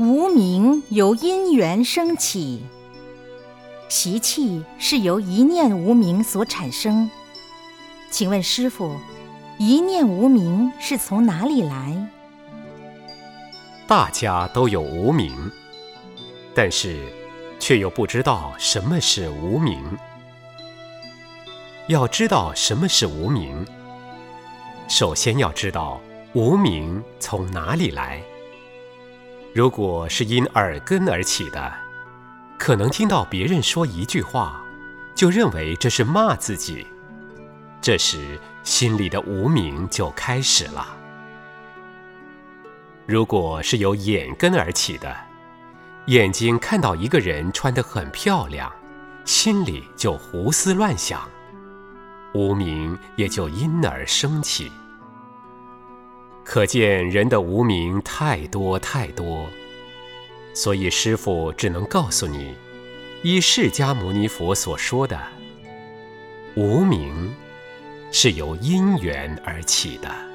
无名由因缘生起，习气是由一念无名所产生。请问师傅，一念无名是从哪里来？大家都有无名，但是却又不知道什么是无名。要知道什么是无名，首先要知道无名从哪里来。如果是因耳根而起的，可能听到别人说一句话，就认为这是骂自己，这时心里的无名就开始了。如果是由眼根而起的，眼睛看到一个人穿得很漂亮，心里就胡思乱想。无名也就因而升起，可见人的无名太多太多，所以师父只能告诉你，依释迦牟尼佛所说的，无名是由因缘而起的。